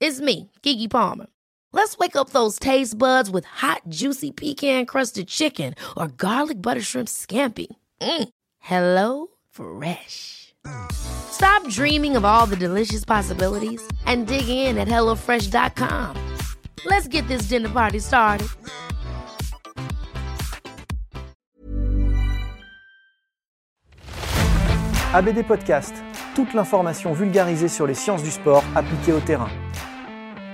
It's me, Kiki Palmer. Let's wake up those taste buds with hot, juicy pecan-crusted chicken or garlic butter shrimp scampi. Mm. Hello Fresh. Stop dreaming of all the delicious possibilities and dig in at HelloFresh.com. Let's get this dinner party started. ABD Podcast, toute l'information vulgarisée sur les sciences du sport appliquées au terrain.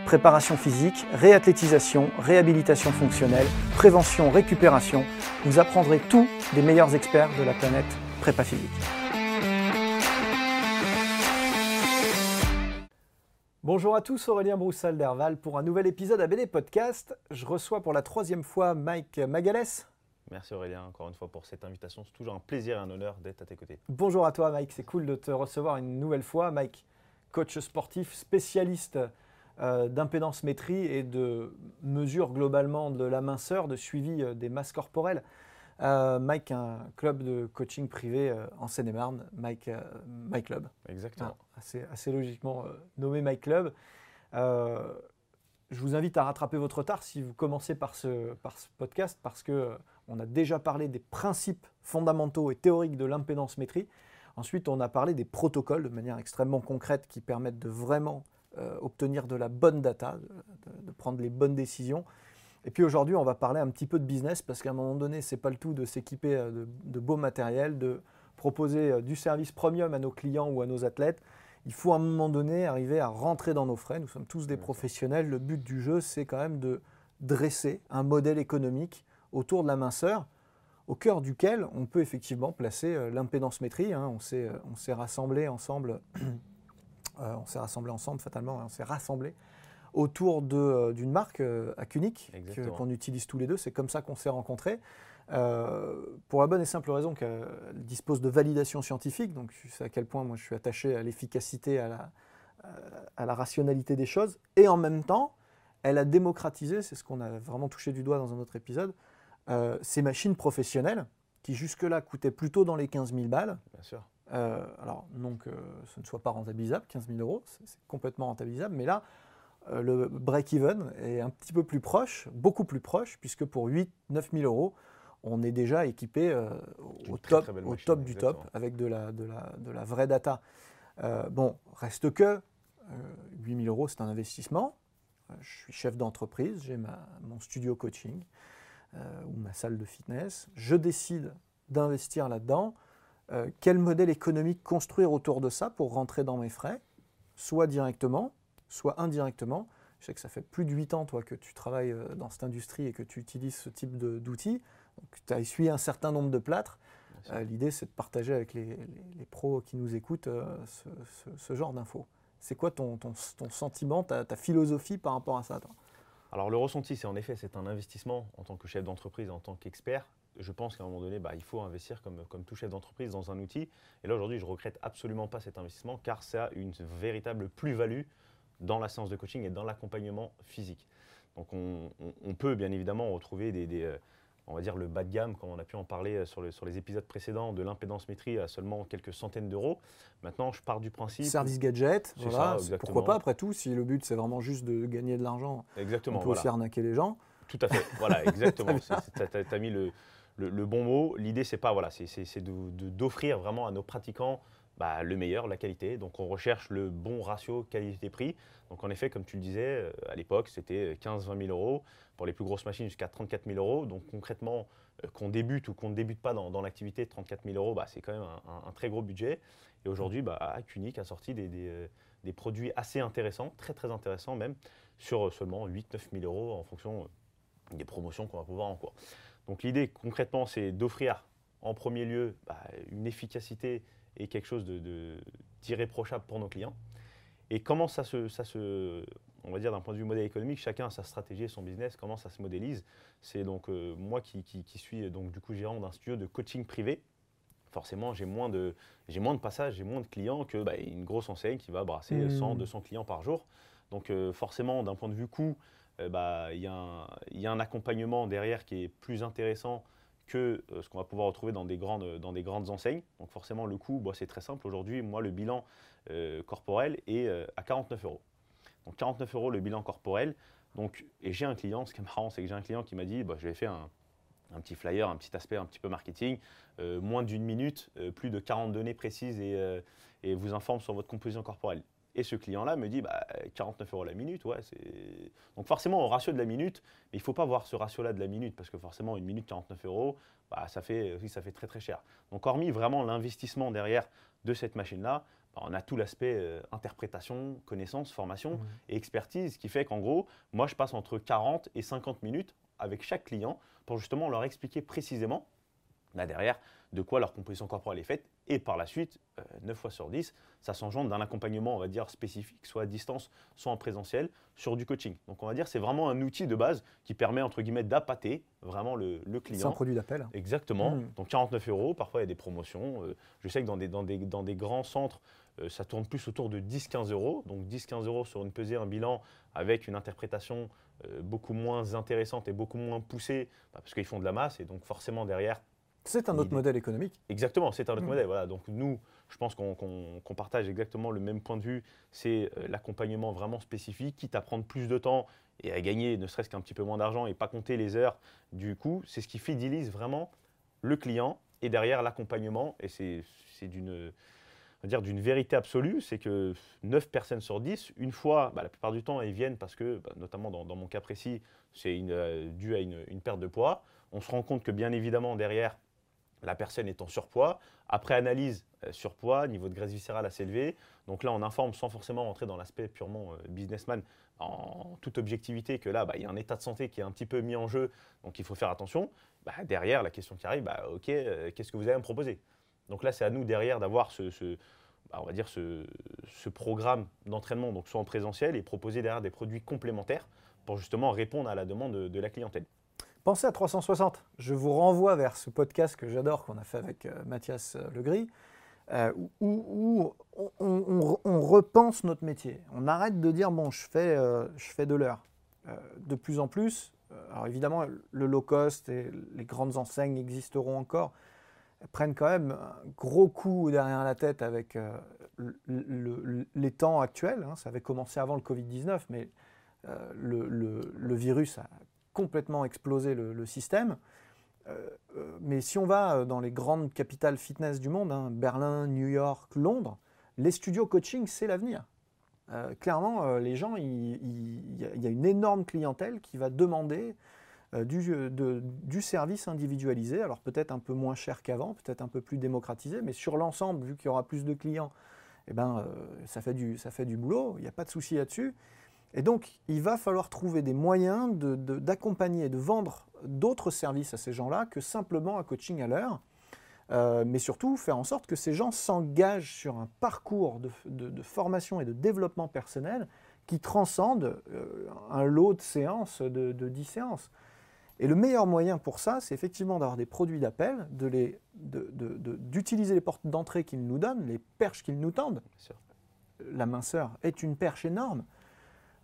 Préparation physique, réathlétisation, réhabilitation fonctionnelle, prévention, récupération, vous apprendrez tout des meilleurs experts de la planète prépa physique. Bonjour à tous, Aurélien Broussal d'Herval pour un nouvel épisode ABD Podcast. Je reçois pour la troisième fois Mike Magalès. Merci Aurélien encore une fois pour cette invitation. C'est toujours un plaisir et un honneur d'être à tes côtés. Bonjour à toi Mike, c'est cool de te recevoir une nouvelle fois. Mike, coach sportif, spécialiste euh, d'impédance métrie et de mesure globalement de la minceur, de suivi euh, des masses corporelles. Euh, Mike, un club de coaching privé euh, en Seine-et-Marne, Mike, euh, Mike Club. Exactement. Ah, assez, assez logiquement euh, nommé Mike Club. Euh, je vous invite à rattraper votre retard si vous commencez par ce, par ce podcast parce que euh, on a déjà parlé des principes fondamentaux et théoriques de l'impédance métrie. Ensuite, on a parlé des protocoles de manière extrêmement concrète qui permettent de vraiment euh, obtenir de la bonne data, de, prendre les bonnes décisions. Et puis aujourd'hui, on va parler un petit peu de business parce qu'à un moment donné, c'est pas le tout de s'équiper euh, de, de beau matériel, de proposer euh, du service premium à nos clients ou à nos athlètes. Il faut à un moment donné arriver à rentrer dans nos frais. Nous sommes tous des professionnels. Le but du jeu, c'est quand même de dresser un modèle économique autour de la minceur, au cœur duquel on peut effectivement placer l'impédance métrie. hein. On s'est, rassemblés ensemble, on s'est rassemblés ensemble fatalement, hein. on s'est rassemblés autour de, euh, d'une marque euh, que- Exactement. qu'on utilise tous les deux. C'est comme ça qu'on s'est rencontrés. Euh, pour la bonne et simple raison qu'elle dispose de validation scientifique, donc sais à quel point moi je suis attaché à l'efficacité, à la, à la rationalité des choses, et en même temps, elle a démocratisé, c'est ce qu'on a vraiment touché du doigt dans un autre épisode, euh, ces machines professionnelles qui jusque-là coûtaient plutôt dans les 15 000 balles. Bien sûr. Euh, alors, non que ce ne soit pas rentabilisable, 15 000 euros, c'est complètement rentabilisable, mais là, euh, le break-even est un petit peu plus proche, beaucoup plus proche, puisque pour 8 9 000 euros, on est déjà équipé euh, au très, top, très au machine, top du top, avec de la, de la, de la vraie data. Bon, reste que euh, 8 000 euros, c'est un investissement. Je suis chef d'entreprise, j'ai mon studio coaching ou ma salle de fitness. Je décide d'investir là-dedans. Euh, quel modèle économique construire autour de ça pour rentrer dans mes frais, soit directement, soit indirectement. Je sais que ça fait plus de 8 ans, toi, que tu travailles euh, dans cette industrie et que tu utilises ce type d'outils. Donc, tu as essuyé un certain nombre de plâtres. Euh, L'idée, c'est de partager avec les, les- les pros qui nous écoutent euh, ce, ce- ce genre d'infos. C'est quoi ton, ton- ton sentiment, ta, ta philosophie par rapport à ça toi? Alors le ressenti, c'est en effet, c'est un investissement en tant que chef d'entreprise, en tant qu'expert. Je pense qu'à un moment donné, bah, il faut investir comme, comme tout chef d'entreprise dans un outil. Et là aujourd'hui, je regrette absolument pas cet investissement car ça a une véritable plus-value dans la séance de coaching et dans l'accompagnement physique. Donc on, on- on peut bien évidemment retrouver des, des, euh, on va dire le bas de gamme, comme on a pu en parler euh, sur, le- sur les épisodes précédents, de l'impédance métrie à seulement quelques centaines d'euros. Maintenant, je pars du principe. Service gadget, voilà, ça, pourquoi pas après tout, si le but c'est vraiment juste de gagner de l'argent, Exactement. on peut voilà. aussi arnaquer les gens. Tout à fait, voilà, exactement. Tu as, mis le, le- bon mot. L'idée, c'est pas, voilà, c'est d'offrir vraiment à nos pratiquants bah, le meilleur, la qualité. Donc on recherche le bon ratio qualité-prix. Donc en effet, comme tu le disais, euh, à l'époque, c'était 15-20 000 euros. Pour les plus grosses machines, jusqu'à 34 000 euros. Donc concrètement, euh, qu'on débute ou qu'on ne débute pas dans, l'activité, 34 000 euros, bah, c'est quand même un, très gros budget. Et aujourd'hui, bah, Unique a sorti euh, des, produits assez intéressants, très très intéressants même, sur seulement 8-9 000 euros en fonction des promotions qu'on va pouvoir en cours. Donc l'idée concrètement, c'est d'offrir en premier lieu bah, une efficacité et quelque chose d'irréprochable de, pour nos clients. Et comment ça se, ça se on va dire d'un point de vue modèle économique, chacun a sa stratégie et son business, comment ça se modélise. C'est donc euh, moi qui, suis donc du coup gérant d'un studio de coaching privé. Forcément, j'ai moins de j'ai moins de passages, j'ai moins de clients que bah, une grosse enseigne qui va brasser 100, mmh. 200 clients par jour. Donc euh, forcément, d'un point de vue coût, euh, bah, il y, a un accompagnement derrière qui est plus intéressant que euh, ce qu'on va pouvoir retrouver dans des grandes, enseignes. Donc forcément, le coût, bah, c'est très simple. Aujourd'hui, moi, le bilan euh, corporel est à 49 euros. Donc 49 euros le bilan corporel. Donc, et j'ai un client, ce qui est marrant, c'est que j'ai un client qui m'a dit, bah, je vais faire un, petit flyer, un petit aspect un petit peu marketing, moins d'une minute, plus de 40 données précises et vous informe sur votre composition corporelle. Et ce client-là me dit bah, 49 euros la minute, ouais, c'est. Donc forcément, au ratio de la minute, mais il ne faut pas voir ce ratio-là de la minute, parce que forcément, une minute 49 euros, bah, ça, fait, ça fait très très cher. Donc hormis vraiment l'investissement derrière de cette machine-là, bah, on a tout l'aspect euh, interprétation, connaissance, formation mmh. et expertise, qui fait qu'en gros, moi je passe entre 40 et 50 minutes avec chaque client pour justement leur expliquer précisément là derrière de quoi leur composition corporelle est faite. Et par la suite, 9 euh, fois sur 10, ça s'engendre d'un accompagnement, on va dire, spécifique, soit à distance, soit en présentiel, sur du coaching. Donc on va dire c'est vraiment un outil de base qui permet, entre guillemets, d'appâter vraiment le, client. C'est un produit d'appel. Exactement. Mmh. Donc 49 euros, parfois il y a des promotions. Euh, je sais que dans des, dans des, dans des grands centres, euh, ça tourne plus autour de 10-15 euros. Donc 10-15 euros sur une pesée, un bilan avec une interprétation beaucoup moins intéressante et beaucoup moins poussée, bah, parce qu'ils font de la masse et donc forcément derrière, c'est un autre modèle économique. Exactement, c'est un autre mmh. modèle. Voilà. Donc nous, je pense qu'on partage exactement le même point de vue. C'est euh, l'accompagnement vraiment spécifique, quitte à prendre plus de temps et à gagner ne serait-ce qu'un petit peu moins d'argent et pas compter les heures du coup. C'est ce qui fidélise vraiment le client et derrière l'accompagnement. Et c'est d'une vérité absolue, c'est que 9 personnes sur 10, une fois, bah, la plupart du temps, elles viennent parce que, bah, notamment dans, mon cas précis, c'est euh, dû à une, perte de poids. On se rend compte que bien évidemment, derrière, la personne est en surpoids. Après analyse, euh, surpoids, niveau de graisse viscérale assez élevé. Donc là, on informe sans forcément rentrer dans l'aspect purement euh, businessman, en toute objectivité, que là, bah, il y a un état de santé qui est un petit peu mis en jeu, donc il faut faire attention. Bah, derrière, la question qui arrive, bah, ok, euh, qu'est-ce que vous allez me proposer? Donc là, c'est à nous derrière d'avoir ce, programme d'entraînement, donc soit en présentiel, et proposer derrière des produits complémentaires pour justement répondre à la demande de la clientèle. Pensez à 360. Je vous renvoie vers ce podcast que j'adore qu'on a fait avec euh, Mathias euh, Legris, euh, où, on, repense notre métier. On arrête de dire bon, je fais, je fais de l'heure. de plus en plus, alors évidemment, le low cost et les grandes enseignes existeront encore, prennent quand même un gros coup derrière la tête avec les temps actuels. Hein. Ça avait commencé avant le Covid-19, mais le, le, virus a complètement explosé le, système. Euh, euh, mais si on va euh, dans les grandes capitales fitness du monde, hein, Berlin, New York, Londres, les studios coaching, c'est l'avenir. clairement, les gens, il y, a une énorme clientèle qui va demander du, service individualisé, alors peut-être un peu moins cher qu'avant, peut-être un peu plus démocratisé, mais sur l'ensemble, vu qu'il y aura plus de clients, eh ben, ça, fait du, ça fait du boulot, il n'y a pas de souci là-dessus. Et donc, il va falloir trouver des moyens d'accompagner, de, de, vendre d'autres services à ces gens-là que simplement un coaching à l'heure. Euh, mais surtout faire en sorte que ces gens s'engagent sur un parcours de, formation et de développement personnel qui transcende euh, un lot de séances, de, 10 séances. Et le meilleur moyen pour ça, c'est effectivement d'avoir des produits d'appel, d'utiliser les portes d'entrée qu'ils nous donnent, les perches qu'ils nous tendent. La minceur est une perche énorme.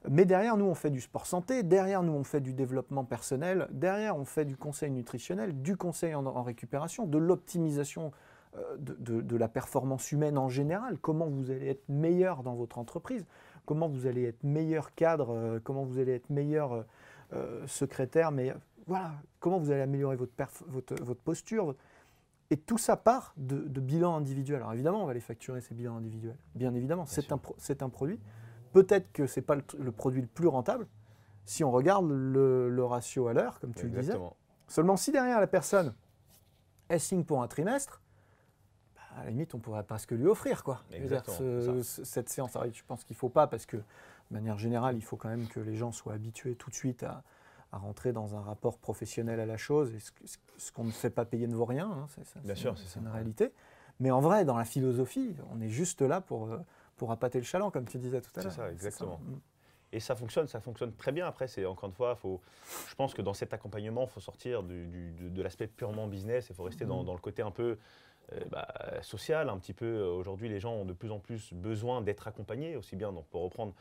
Mais derrière, nous, on fait du sport santé, derrière, nous, on fait du développement personnel, derrière, on fait du conseil nutritionnel, du conseil en, récupération, de l'optimisation euh, de, la performance humaine en général, comment vous allez être meilleur dans votre entreprise, comment vous allez être meilleur cadre, euh, comment vous allez être meilleur euh, secrétaire, mais voilà, comment vous allez améliorer votre, votre, votre posture? Et tout ça part de, de bilans individuels. Alors évidemment, on va les facturer, ces bilans individuels. Bien évidemment, c'est sûr. un, pro- c'est un produit. Peut-être que ce n'est pas le, produit le plus rentable si on regarde le, le ratio à l'heure, comme tu le disais. Seulement si derrière la personne, elle signe pour un trimestre, bah, à la limite, on pourrait presque lui offrir quoi. Dire, ce- cette séance. Alors, je pense qu'il ne faut pas parce que, de manière générale, il faut quand même que les gens soient habitués tout de suite à, à rentrer dans un rapport professionnel à la chose. Et ce, qu'on ne fait pas payer ne vaut rien. hein, c'est, sûr, c'est une réalité. Mais en vrai, dans la philosophie, on est juste là pour, euh, pour appâter le chaland, comme tu disais tout à C'est l'heure. ça, exactement. Mm. Et ça fonctionne, ça fonctionne très bien. Après, c'est encore une fois, faut, je pense que dans cet accompagnement, il faut sortir du- du- de, de l'aspect purement business. Il faut rester dans, Mhm. dans le côté un peu euh, bah, social, un petit peu. Aujourd'hui, les gens ont de plus en plus besoin d'être accompagnés, aussi bien. Donc, pour reprendre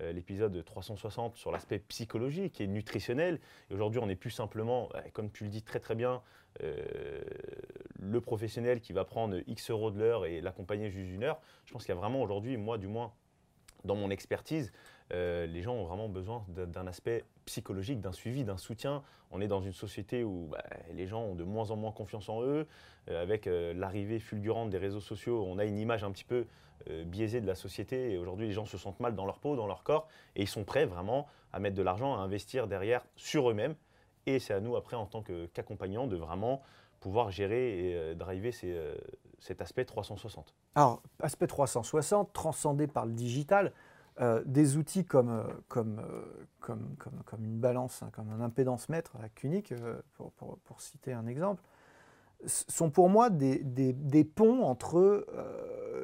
euh, l'épisode 360 sur l'aspect psychologique et nutritionnel. Et aujourd'hui, on n'est plus simplement, euh, comme tu le dis très très bien, euh, le professionnel qui va prendre X euros de l'heure et l'accompagner juste une heure. Je pense qu'il y a vraiment aujourd'hui, moi du moins, dans mon expertise, euh, les gens ont vraiment besoin d'un- aspect psychologique, d'un suivi, d'un soutien. On est dans une société où bah, les gens ont de moins en moins confiance en eux. Euh, avec euh, l'arrivée fulgurante des réseaux sociaux, on a une image un petit peu biaisée de la société. Et aujourd'hui, les gens se sentent mal dans leur peau, dans leur corps. Et ils sont prêts vraiment à mettre de l'argent, à investir derrière sur eux-mêmes. Et c'est à nous, après, en tant qu'accompagnants, de vraiment pouvoir gérer et euh, driver euh, cet aspect 360. Alors, aspect 360, transcendé par le digital, euh, des outils comme, comme, comme, comme, comme une balance, hein, comme un impédance mètre à euh, pour, pour- citer un exemple, sont pour moi des, des- des ponts entre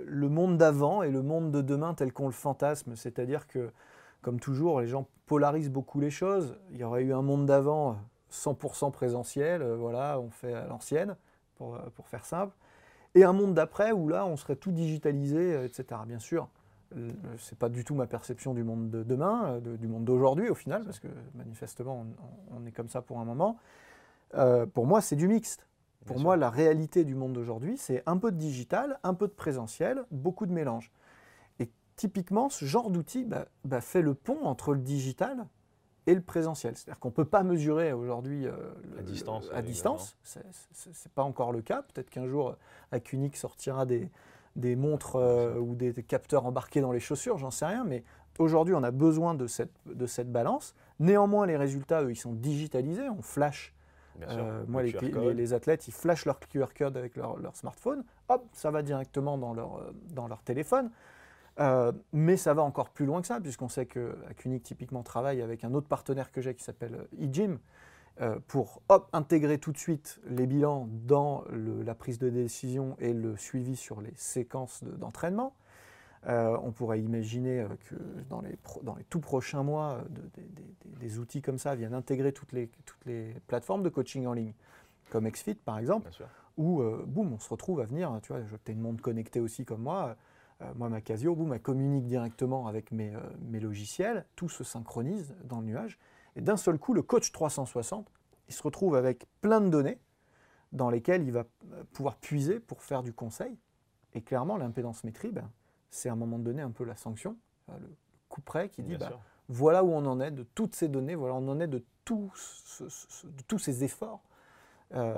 le monde d'avant et le monde de demain tel qu'on le fantasme. C'est-à-dire que, comme toujours, les gens polarisent beaucoup les choses. Il y aurait eu un monde d'avant 100% présentiel, euh, voilà, on fait à l'ancienne, pour, euh, pour faire simple et un monde d'après où là, on serait tout digitalisé, euh, etc. Bien sûr, c'est pas du tout ma perception du monde de demain, de- du monde d'aujourd'hui au final, parce que manifestement, on, on est comme ça pour un moment. Euh, pour moi, c'est du mixte. Pour Bien moi, sûr. la réalité du monde d'aujourd'hui, c'est un peu de digital, un peu de présentiel, beaucoup de mélange. Et typiquement, ce genre d'outil bah, bah, fait le pont entre le digital et le présentiel. C'est-à-dire qu'on ne peut pas mesurer aujourd'hui euh, À distance, le- à distance. C'est- C'est c'est pas encore le cas. Peut-être qu'un jour, Acunic sortira des, des montres euh, ou des, des capteurs embarqués dans les chaussures, j'en sais rien. Mais aujourd'hui, on a besoin de cette, de cette balance. Néanmoins, les résultats, eux, ils sont digitalisés. On flash Bien sûr. euh, moi, les, athlètes, ils flashent leur QR code avec leur, leur smartphone. Hop, ça va directement dans leur, dans leur téléphone. Euh, mais ça va encore plus loin que ça, puisqu'on sait que Acunic typiquement travaille avec un autre partenaire que j'ai qui s'appelle euh, eGym euh, pour hop, intégrer tout de suite les bilans dans le- la prise de décision et le suivi sur les séquences de- d'entraînement. Euh, on pourrait imaginer euh, que dans les, pro- dans les tout prochains mois, euh, de- des- outils comme ça viennent intégrer toutes les, toutes les plateformes de coaching en ligne, comme XFIT par exemple, où euh, boum, on se retrouve à venir, tu vois, tu as une montre connectée aussi comme moi, euh, moi ma Casio, boum, elle communique directement avec mes, euh, mes logiciels, tout se synchronise dans le nuage, et d'un seul coup, le coach 360, il se retrouve avec plein de données dans lesquelles il va euh, pouvoir puiser pour faire du conseil, et clairement, l'impédance métrie, ben, c'est à un moment donné un peu la sanction, euh, le coup près qui dit, sûr. voilà où on en est de toutes ces données, voilà où on en est de, tout ce- ce- de tous ces efforts. Euh,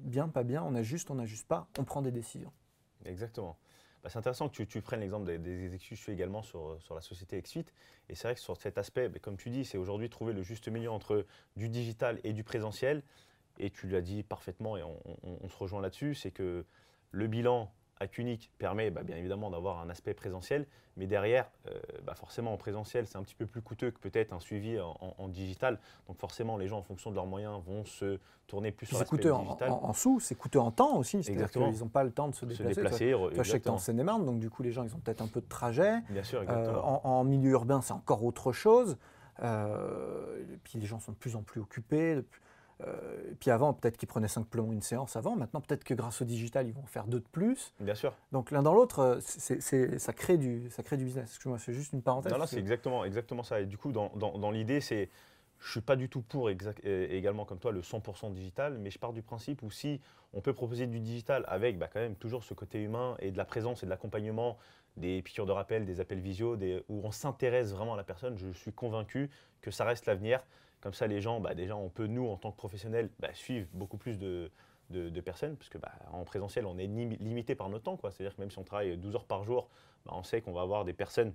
bien, pas bien, on ajuste, on n'ajuste pas, on prend des décisions. Exactement. Bah, c'est intéressant que tu, prennes l'exemple des, des fais également sur, la société XFIT. Et c'est vrai que sur cet aspect, bah, comme tu dis, c'est aujourd'hui trouver le juste milieu entre du digital et du présentiel. Et tu l'as dit parfaitement, et on se rejoint là-dessus, c'est que le bilan à Cunic permet bah, bien évidemment d'avoir un aspect présentiel, mais derrière, euh, bah, forcément en présentiel, c'est un petit peu plus coûteux que peut-être un suivi en, en- en digital. Donc forcément, les gens, en fonction de leurs moyens, vont se tourner plus sur l'aspect digital. en- en sous, c'est coûteux en temps aussi, c'est-à-dire qu'ils n'ont pas le temps de se se déplacer. Toi- déplacer, Toi, je sais que tu es exactement. en Seine-et-Marne, donc du coup, les gens, ils ont peut-être un peu de trajet. Bien sûr, Euh, exactement. en, en milieu urbain, c'est encore autre chose. Euh, et puis les gens sont de plus en plus occupés. plus- euh, et puis avant, peut-être qu'ils prenaient simplement une séance avant. Maintenant, peut-être que grâce au digital, ils vont en faire deux de plus. Bien sûr. Donc l'un dans l'autre, euh, ça, crée du, ça crée du business. Excuse-moi, c'est juste une parenthèse. Non, non, c'est exactement, exactement ça. Et du coup, dans, dans- dans l'idée, c'est, je suis pas du tout pour exact- également comme toi le 100% digital, mais je pars du principe où si on peut proposer du digital avec bah, quand même toujours ce côté humain et de la présence et de l'accompagnement, des piqûres de rappel, des appels visio, des, où on s'intéresse vraiment à la personne, je suis convaincu que ça reste l'avenir. Comme ça, les gens, bah, déjà, on peut, nous, en tant que professionnels, bah, suivre beaucoup plus de, de, personnes, parce que bah, en présentiel, on est limité par notre temps. C'est-à-dire que même si on travaille 12 heures par jour, on sait qu'on va avoir des personnes,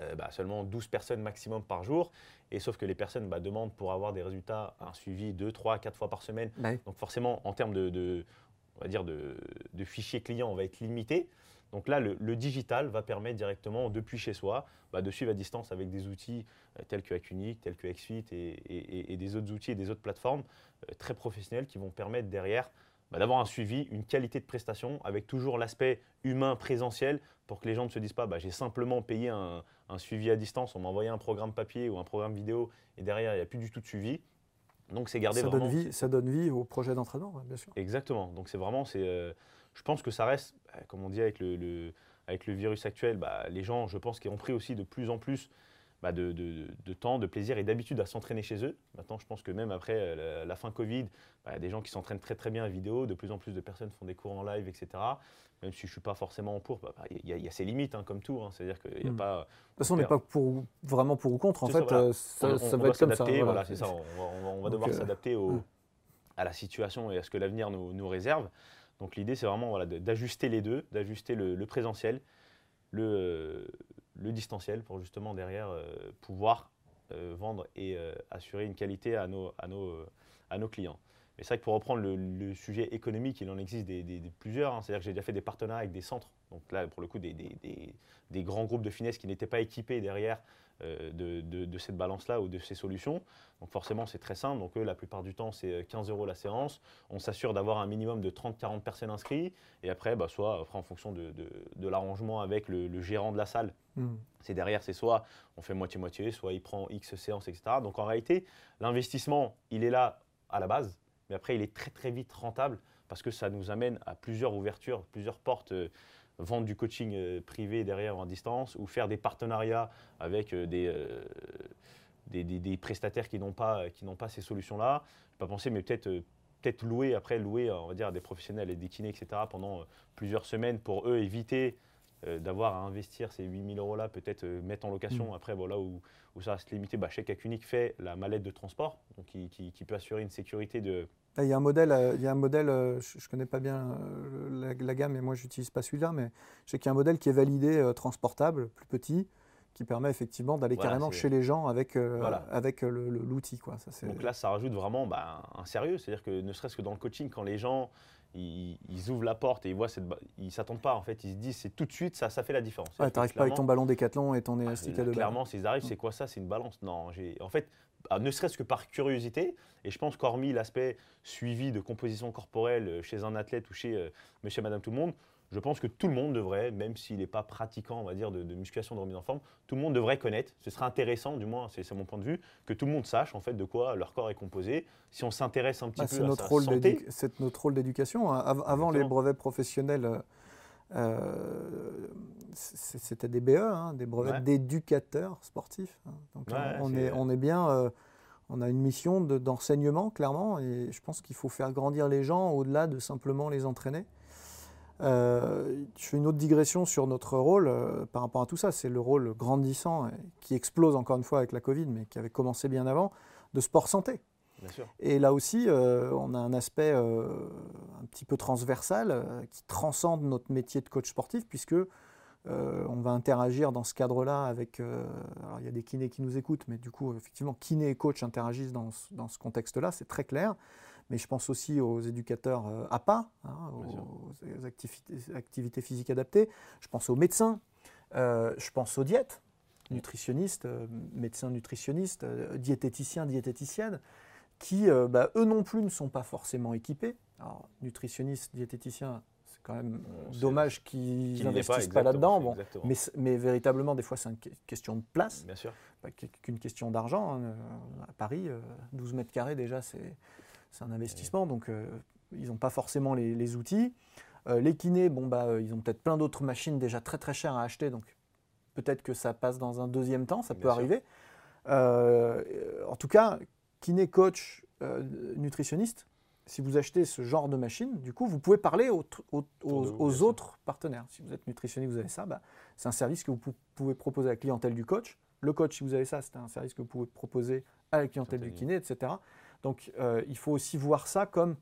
euh, bah, seulement 12 personnes maximum par jour. Et sauf que les personnes demandent pour avoir des résultats un suivi 2, 3, 4 fois par semaine. Donc forcément, en termes de, on va dire de, fichiers clients, on va être limité. Donc là, le, digital va permettre directement, depuis chez soi, de suivre à distance avec des outils euh, tels que Acunic, tels que XFIT et, des autres outils et des autres plateformes euh, très professionnels qui vont permettre derrière bah, d'avoir un suivi, une qualité de prestation avec toujours l'aspect humain présentiel pour que les gens ne se disent pas bah, j'ai simplement payé un, suivi à distance, on m'a envoyé un programme papier ou un programme vidéo et derrière il n'y a plus du tout de suivi. Donc c'est garder ça vraiment. Donne vie, ça donne vie au projet d'entraînement, bien sûr. Exactement. Donc c'est vraiment, c'est, euh, je pense que ça reste, bah, comme on dit avec le, avec le virus actuel, les gens, je pense, qui ont pris aussi de plus en plus bah, de, temps, de plaisir et d'habitude à s'entraîner chez eux. Maintenant, je pense que même après euh, la, fin Covid, bah, il y a des gens qui s'entraînent très très bien à vidéo, de plus en plus de personnes font des cours en live, etc. Même si je ne suis pas forcément en pour, bah, il y, a ses limites, hein, comme tout. Hein. C'est-à-dire qu'il n'y a hmm. pas. De toute façon, on n'est pas pour, vraiment pour ou contre. En fait, euh, ça, va être comme ça. Voilà, c'est ça. On va, devoir euh, s'adapter hmm. à la situation et à ce que l'avenir nous, réserve. Donc l'idée, c'est vraiment voilà, d'ajuster les deux, d'ajuster le, le, présentiel, le, le distanciel pour justement derrière euh, pouvoir euh, vendre et euh, assurer une qualité à nos, à nos, à nos clients. Mais c'est vrai que pour reprendre le, sujet économique, il en existe des, plusieurs. Hein. C'est-à-dire que j'ai déjà fait des partenariats avec des centres. Donc là, pour le coup, des, des grands groupes de finesse qui n'étaient pas équipés derrière euh, de, cette balance-là ou de ces solutions. Donc forcément, c'est très simple. Donc eux, la plupart du temps, c'est 15 euros la séance. On s'assure d'avoir un minimum de 30-40 personnes inscrites. Et après, bah, soit en fonction de, l'arrangement avec le, gérant de la salle, hmm. c'est derrière, c'est soit on fait moitié-moitié, soit il prend X séances, etc. Donc en réalité, l'investissement, il est là à la base, mais après, il est très très vite rentable parce que ça nous amène à plusieurs ouvertures, plusieurs portes. Euh, vendre du coaching euh, privé derrière en distance ou faire des partenariats avec euh, euh, des, des, prestataires qui n'ont pas, qui pas ces solutions-là. Je pas penser, mais peut-être peut-être louer, après louer, on va dire, des professionnels et des kinés, etc., pendant plusieurs semaines pour eux éviter d'avoir à investir ces 8000 euros-là, peut-être mettre en location. Mm. Après, voilà, où, où ça va se limiter, bah, Check Unique fait la mallette de transport, donc qui, qui peut assurer une sécurité de, il y a un modèle, euh, il y a un modèle euh, je ne connais pas bien euh, la, gamme, et moi je n'utilise pas celui-là, mais je sais qu'il y a un modèle qui est validé, transportable, plus petit, qui permet effectivement d'aller carrément chez les gens avec, avec l'outil. Donc là, ça rajoute vraiment bah, un sérieux. C'est-à-dire que ne serait-ce que dans le coaching, quand les gens ils, ouvrent la porte et ils voient cette, ils s'attendent pas en fait. Ils se disent c'est tout de suite ça, ça fait la différence. tu n'arrives pas avec ton ballon décathlon et ton ah, élastique à deux Clairement, s'ils arrivent, c'est quoi ça? C'est une balance. Non, j'ai en fait ah, ne serait-ce que par curiosité, et je pense qu'hormis l'aspect suivi de composition corporelle euh, chez un athlète ou chez euh, monsieur et madame tout le monde, je pense que tout le monde devrait, même s'il n'est pas pratiquant, on va dire, de, musculation, de remise en forme, tout le monde devrait connaître. Ce serait intéressant, du moins, c'est mon point de vue, que tout le monde sache en fait de quoi leur corps est composé. Si on s'intéresse un petit bah, peu à notre sa rôle santé, c'est notre rôle d'éducation. Hein. Avant les brevets professionnels. Euh, c'était des BE, hein, des brevets d'éducateurs sportifs. Hein. Donc on, est, on est bien, euh, on a une mission d'enseignement clairement, et je pense qu'il faut faire grandir les gens au-delà de simplement les entraîner. Euh, je fais une autre digression sur notre rôle par rapport à tout ça. C'est le rôle grandissant qui explose encore une fois avec la Covid, mais qui avait commencé bien avant, de sport santé. Et là aussi, euh, on a un aspect euh, un petit peu transversal euh, qui transcende notre métier de coach sportif, puisque on va interagir dans ce cadre-là avec. alors, il y a des kinés qui nous écoutent, mais du coup, effectivement, kiné et coach interagissent dans, dans ce contexte-là, c'est très clair. Mais je pense aussi aux éducateurs APA, hein, aux, activités, activités, physiques adaptées. Je pense aux médecins. je pense aux diètes, nutritionnistes, médecins nutritionnistes, diététiciens, diététiciennes qui, euh, bah, eux non plus, ne sont pas forcément équipés. Alors, nutritionnistes, diététiciens, c'est quand même dommage qu'ils n'investissent pas, là-dedans. Bon, mais, mais, véritablement, des fois, c'est une question de place, Bien sûr. pas qu'une question d'argent. Hein. À Paris, 12 euh, mètres carrés, déjà, c'est un investissement, donc euh, ils n'ont pas forcément les, outils. les kinés, bon, bah, ils ont peut-être plein d'autres machines déjà très très chères à acheter, donc peut-être que ça passe dans un deuxième temps, ça peut arriver. en tout cas, kiné, coach, euh, nutritionniste, si vous achetez ce genre de machine, du coup, vous pouvez parler aux, autres partenaires. Si vous êtes nutritionniste, vous avez ça, bah, c'est un service que vous pouvez proposer à la clientèle du coach. Le coach, si vous avez ça, c'est un service que vous pouvez proposer à la clientèle du kiné, etc. Donc, euh, il faut aussi voir ça comme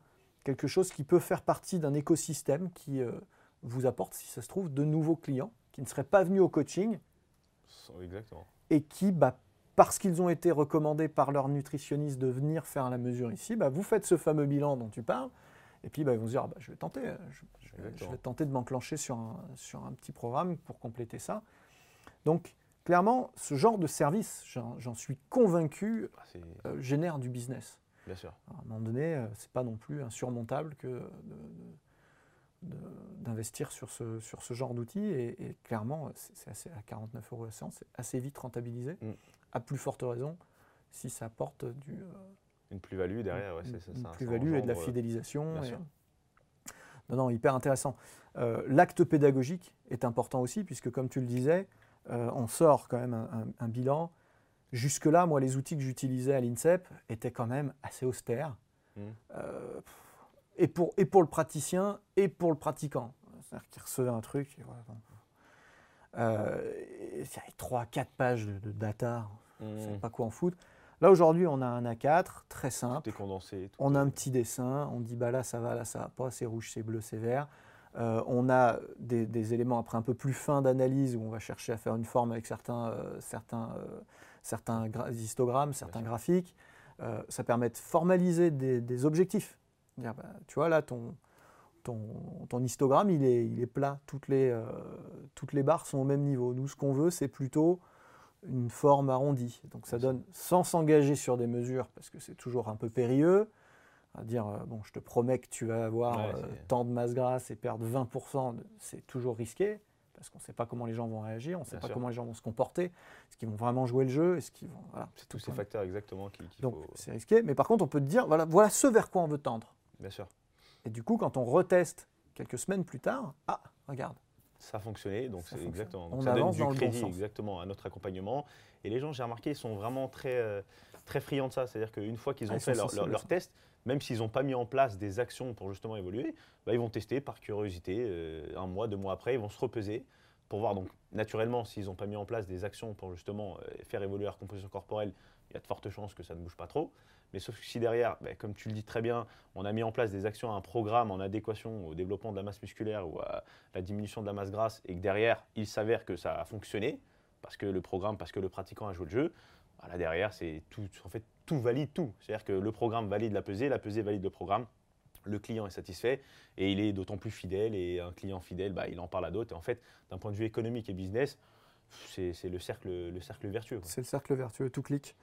quelque chose qui peut faire partie d'un écosystème qui euh, vous apporte, si ça se trouve, de nouveaux clients qui ne seraient pas venus au coaching Exactement. et qui, bah, parce qu'ils ont été recommandés par leur nutritionniste de venir faire la mesure ici, bah, vous faites ce fameux bilan dont tu parles, et puis bah, ils vont se dire, ah, bah, je vais tenter, euh, je, je- je Exactement. vais tenter de m'enclencher sur un, sur un petit programme pour compléter ça. Donc, clairement, ce genre de service, j'en suis convaincu, Ah, euh, génère du business. Bien sûr. À un moment donné, euh, c'est pas non plus insurmontable que d'investir sur ce, sur ce genre d'outils. Et, et clairement, c'est à 49 euros la séance, c'est assez vite rentabilisé. Mm. À plus forte raison si ça apporte du, euh, Une plus-value derrière, ouais, c'est ça. une plus-value et de la euh, fidélisation. bien et- sûr. Non, non, hyper intéressant. Euh, L'acte pédagogique est important aussi, puisque comme tu le disais, euh, on sort quand même un, un- un bilan. Jusque-là, moi, les outils que j'utilisais à l'INSEP étaient quand même assez austères. Euh, pff, et, pour, et pour le praticien et pour le pratiquant. C'est-à-dire qu'il recevait un truc. et voilà. Euh, il y avait 3-4 pages de, de data. Savais Mmh. pas quoi en foutre. Là, aujourd'hui, on a un A4 très simple. Tout est condensé. tout On a est- un petit dessin, on dit bah là ça va, là ça va pas, c'est rouge, c'est bleu, c'est vert. Euh, on a des, des éléments après un peu plus fins d'analyse où on va chercher à faire une forme avec certains, euh, certains, euh, certains gra- histogrammes, certains graphiques. Ça permet de formaliser des, des objectifs. Dire, bah, tu vois là ton, ton, ton histogramme il est, il est plat, toutes les, toutes les barres sont au même niveau. Nous ce qu'on veut c'est plutôt une forme arrondie. Donc ça donne, sans s'engager sur des mesures, parce que c'est toujours un peu périlleux, à dire, euh, bon, je te promets que tu vas avoir Ouais, euh, tant de masse grasse et perdre 20%, de- c'est toujours risqué, parce qu'on ne sait pas comment les gens vont réagir, on ne sait Bien pas sûr. comment les gens vont se comporter, est-ce qu'ils vont vraiment jouer le jeu, est-ce qu'ils vont... Voilà, C'est tous ces facteurs exactement qu'il qu'il Donc faut. c'est risqué, mais par contre on peut te dire, voilà, voilà ce vers quoi on veut tendre. Bien sûr. Et du coup, quand on reteste quelques semaines plus tard, ah, regarde, Ça a fonctionné, donc Ça exactement. On Donc ça donne du bon crédit exactement à notre accompagnement. Et les gens, j'ai remarqué, sont vraiment très, euh, très friands de ça. C'est-à-dire qu'une fois qu'ils Ah, ont ils fait leur, test, même s'ils n'ont pas mis en place des actions pour justement évoluer, bah, ils vont tester par curiosité. euh, un mois, deux mois après, ils vont se repeser pour voir. Donc, naturellement, s'ils n'ont pas mis en place des actions pour justement euh, faire évoluer leur composition corporelle, il y a de fortes chances que ça ne bouge pas trop. Mais sauf que si derrière, bah, comme tu le dis très bien, on a mis en place des actions, un programme en adéquation au développement de la masse musculaire ou à la diminution de la masse grasse, et que derrière, il s'avère que ça a fonctionné, parce que le programme, parce que le pratiquant a joué le jeu, bah, là derrière, c'est tout, en fait, tout valide tout. C'est-à-dire que le programme valide la pesée, la pesée valide le programme, le client est satisfait et il est d'autant plus fidèle. Et un client fidèle, bah, il en parle à d'autres. Et en fait, d'un point de vue économique et business, c'est le cercle, le cercle vertueux. c'est le cercle vertueux, tout clique.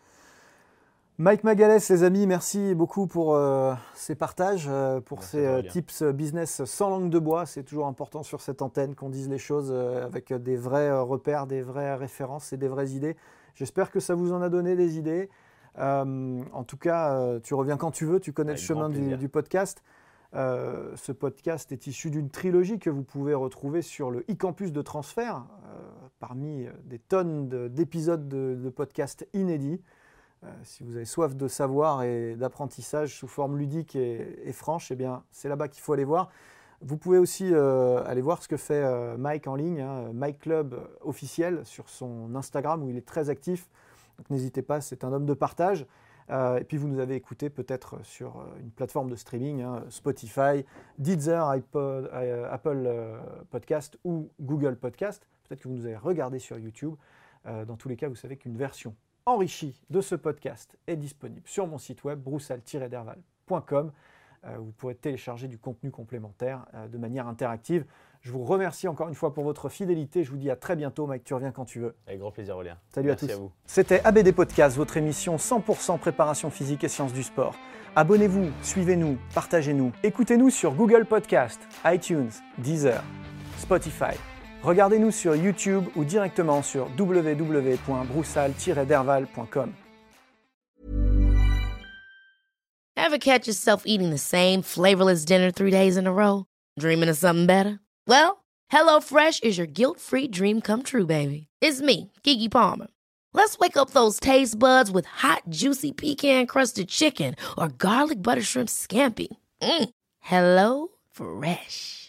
Mike Magalès, les amis, merci beaucoup pour euh, ces partages, euh, pour Merci ces euh, tips business sans langue de bois. C'est toujours important sur cette antenne qu'on dise les choses avec des vrais repères, des vraies références et des vraies idées. J'espère que ça vous en a donné des idées. En tout cas, tu reviens quand tu veux, tu connais Avec le chemin du, podcast. Euh, ce podcast est issu d'une trilogie que vous pouvez retrouver sur le e-campus de transfert, euh, parmi des tonnes de- d'épisodes de, de podcasts inédits. Euh, si vous avez soif de savoir et d'apprentissage sous forme ludique et, franche, eh c'est là-bas qu'il faut aller voir. Vous pouvez aussi euh, aller voir ce que fait euh, Mike en ligne, hein, Mike Club officiel sur son Instagram où il est très actif. N'hésitez pas, c'est un homme de partage. Et puis vous nous avez écouté peut-être sur une plateforme de streaming, hein, Spotify, Deezer, iPod, Apple Podcast ou Google Podcast. Peut-être que vous nous avez regardé sur YouTube. Dans tous les cas, vous savez qu'une version enrichie de ce podcast est disponible sur mon site web broussal-derval.com. Euh, vous pourrez télécharger du contenu complémentaire euh, de manière interactive. Je vous remercie encore une fois pour votre fidélité. Je vous dis à très bientôt. Mike, tu reviens quand tu veux. Avec grand plaisir, Aurélien. Salut à Merci tous. à vous. C'était ABD Podcast, votre émission 100% préparation physique et sciences du sport. Abonnez-vous, suivez-nous, partagez-nous. Écoutez-nous sur Google Podcast, iTunes, Deezer, Spotify. Regardez-nous sur YouTube ou directement sur www.broussal-derval.com. Ever catch yourself eating the same flavorless dinner three days in a row? Dreaming of something better? Well, HelloFresh is your guilt-free dream come true, baby. It's me, Kiki Palmer. Let's wake up those taste buds with hot, juicy pecan-crusted chicken or garlic butter shrimp scampi. Mm. Hello Fresh.